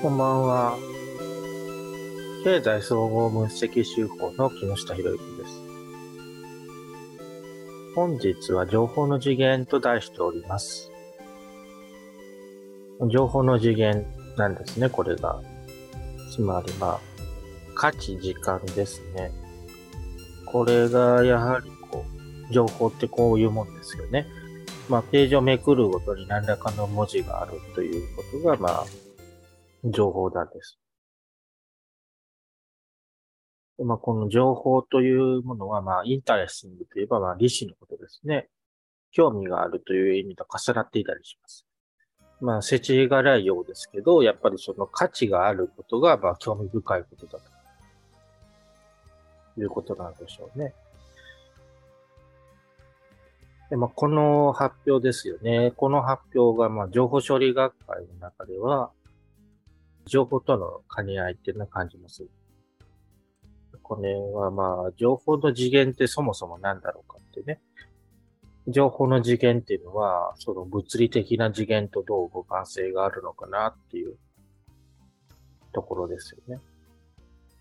こんばんは。経済総合分析手法の木下博之です。本日は情報の次元と題しております。情報の次元なんですね、これが。つまりまあ、価値時間ですね。これがやはりこう、情報ってこういうもんですよね。まあ、ページをめくるごとに何らかの文字があるということが、まあ、情報なんです。まあ、この情報というものは、まあ、 interesting といえば、まあ、利子のことですね。興味があるという意味と重なっていたりします。まあ、世知辛いようですけど、やっぱりその価値があることが、まあ、興味深いことだということなんでしょうね。で、まあ、この発表ですよね。この発表が、まあ、情報処理学会の中では、情報との兼ね合いっていうのは感じます。これはまあ、情報の次元ってそもそも何だろうかってね。情報の次元っていうのは、その物理的な次元とどう互換性があるのかなっていうところですよね。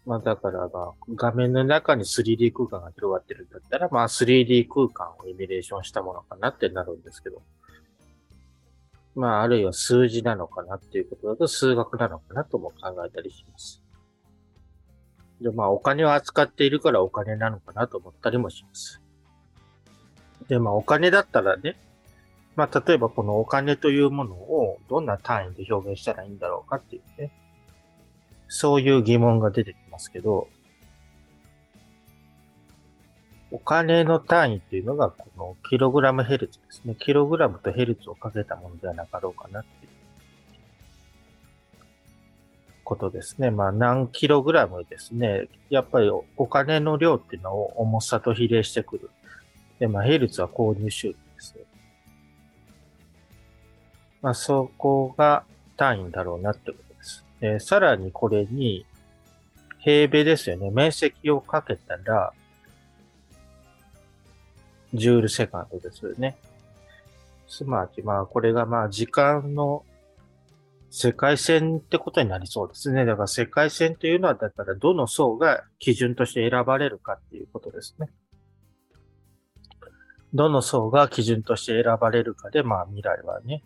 まあだからまあ、画面の中に 3D 空間が広がってるんだったら、まあ 3D 空間をイミュレーションしたものかなってなるんですけど。まあ、あるいは数字なのかなっていうことだと数学なのかなとも考えたりします。で、まあ、お金を扱っているからお金なのかなと思ったりもします。で、まあ、お金だったらね、まあ、例えばこのお金というものをどんな単位で表現したらいいんだろうかっていうね、そういう疑問が出てきますけど、お金の単位っていうのが、このキログラムヘルツですね。キログラムとヘルツをかけたものではなかろうかなっていうことですね。まあ何キログラムですね。やっぱりお金の量っていうのを重さと比例してくる。で、まあヘルツは購入収入です。まあそこが単位だろうなってことです。でさらにこれに平米ですよね。面積をかけたら、ジュールセカンドですよね。すなわち、まあ、これがまあ、時間の世界線ってことになりそうですね。だから世界線というのは、だからどの層が基準として選ばれるかっていうことですね。どの層が基準として選ばれるかで、まあ未来はね、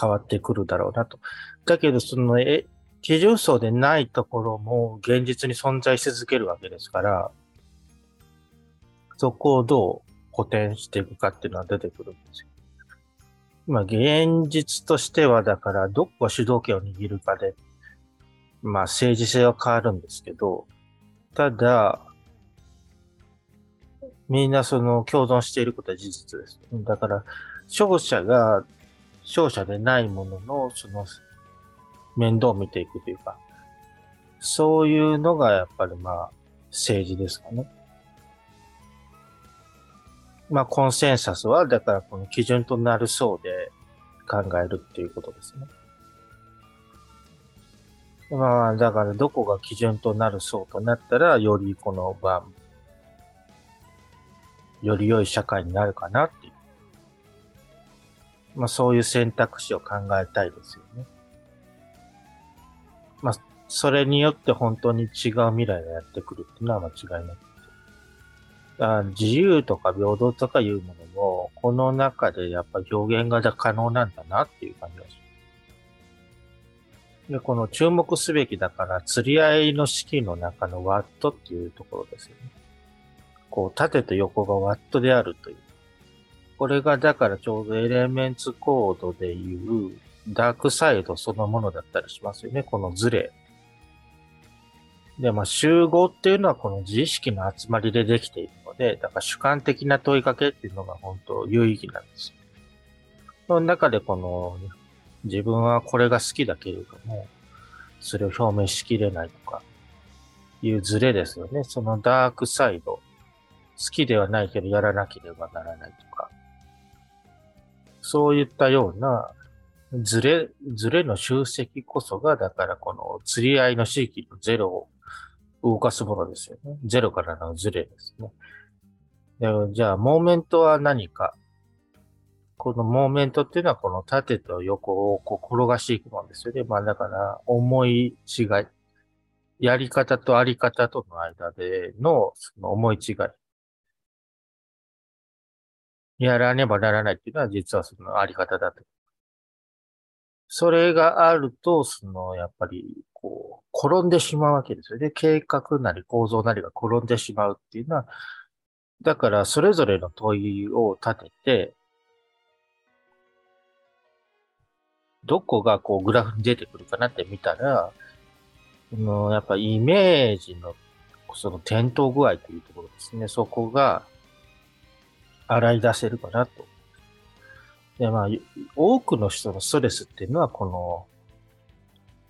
変わってくるだろうなと。だけど、その、え、基準層でないところも現実に存在し続けるわけですから、そこをどう補填していくかっていうのは出てくるんですよ。まあ、現実としては、だから、どこが主導権を握るかで、まあ、政治性は変わるんですけど、ただ、みんなその共存していることは事実です。だから、勝者が勝者でないものの、その、面倒を見ていくというか、そういうのがやっぱりまあ、政治ですかね。まあ、コンセンサスは、だからこの基準となる層で考えるっていうことですね。まあ、だからどこが基準となる層となったら、よりこの場、より良い社会になるかなっていう。まあ、そういう選択肢を考えたいですよね。まあ、それによって本当に違う未来がやってくるっていうのは間違いなくあ自由とか平等とかいうものも、この中でやっぱ表現が可能なんだなっていう感じがします。で、この注目すべきだから、釣り合いの式の中のワットっていうところですよね。こう、縦と横がワットであるという。これがだからちょうどエレメンツコードでいうダークサイドそのものだったりしますよね。このズレ。で、まあ集合っていうのはこの自意識の集まりでできているで、だから主観的な問いかけっていうのが本当有意義なんです。その中でこの、自分はこれが好きだけれども、それを表明しきれないとか、いうズレですよね。そのダークサイド。好きではないけどやらなければならないとか。そういったようなズレ、ズレの集積こそが、だからこの釣り合いの地域のゼロを動かすものですよね。ゼロからのズレですね。じゃあ、モーメントは何か？このモーメントっていうのはこの縦と横をこう転がしていくもんですよね。まあだから思い違い。やり方とあり方との間でのその思い違い。やらねばならないっていうのは実はそのあり方だと。それがあると、その、やっぱり、こう、転んでしまうわけですよね。計画なり構造なりが転んでしまうっていうのは、だからそれぞれの問いを立てて、どこがこうグラフに出てくるかなって見たら、のやっぱイメージのその点灯具合というところですね。そこが洗い出せるかなと。で、まあ、多くの人のストレスっていうのはこの、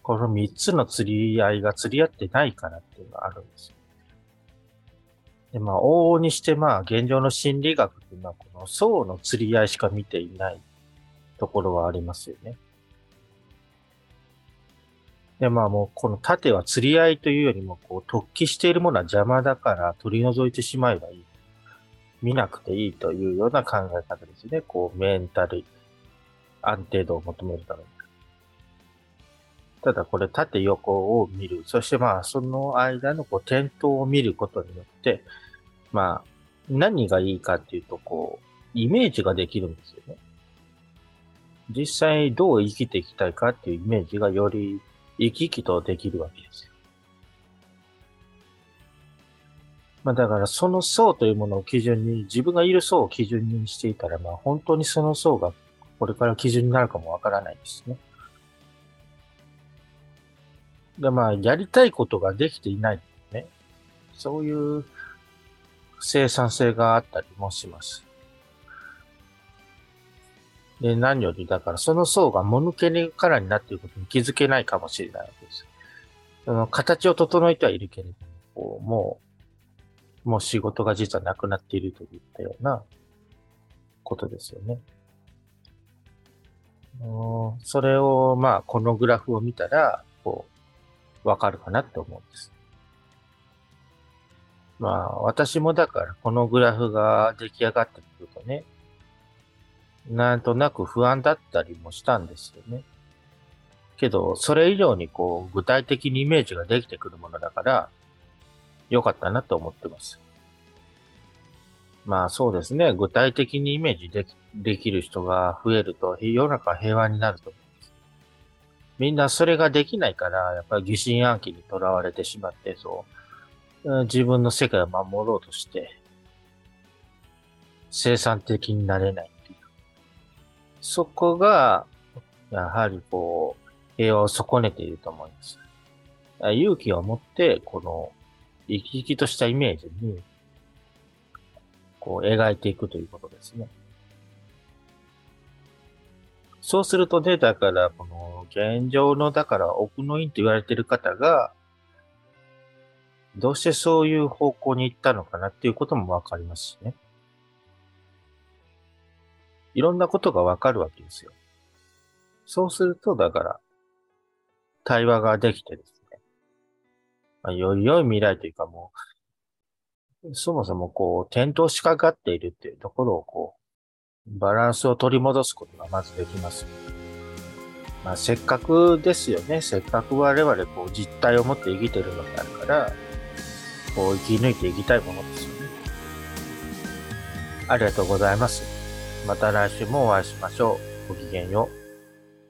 この三つの釣り合いが釣り合ってないからっていうのがあるんですよ。で、まあ、往々にしてまあ、現状の心理学っていうのは、この層の釣り合いしか見ていないところはありますよね。で、まあもうこの盾は釣り合いというよりも、こう、突起しているものは邪魔だから取り除いてしまえばいい。見なくていいというような考え方ですね。こう、メンタル安定度を求めるために。ただこれ縦横を見る。そしてまあその間のこう点灯を見ることによって、まあ何がいいかっていうとこう、イメージができるんですよね。実際どう生きていきたいかっていうイメージがより生き生きとできるわけですよ。まあだからその層というものを基準に、自分がいる層を基準にしていたら、まあ本当にその層がこれから基準になるかもわからないですね。で、まあやりたいことができていないね。そういう生産性があったりもします。で、何より、だからその層がもぬけにからになっていることに気づけないかもしれないわけです。その形を整えてはいるけれども、もう、もう仕事が実はなくなっているといったようなことですよね。それを、まあ、このグラフを見たら、わかるかなって思うんです。まあ、私もだから、このグラフが出来上がってくるとね、なんとなく不安だったりもしたんですよね。けど、それ以上にこう、具体的にイメージができてくるものだから、良かったなと思ってます。まあそうですね。具体的にイメージできできる人が増えると、世の中平和になると思。みんなそれができないから、やっぱり疑心暗鬼にとらわれてしまって、そう、自分の世界を守ろうとして、生産的になれないっていう。そこが、やはりこう、平和を損ねていると思います。勇気を持って、この、生き生きとしたイメージに、こう、描いていくということですね。そうするとね、だから、この、現状の、だから、奥の院と言われてる方が、どうしてそういう方向に行ったのかなっていうこともわかりますしね。いろんなことがわかるわけですよ。そうすると、だから、対話ができてですね、まあ、より良い未来というかもう、そもそもこう、転倒しかかっているっていうところをこう、バランスを取り戻すことがまずできます。まあ、せっかくですよね。せっかく我々こう実体を持って生きてるのであるから、こう生き抜いていきたいものですよね。ありがとうございます。また来週もお会いしましょう。ごきげんよう。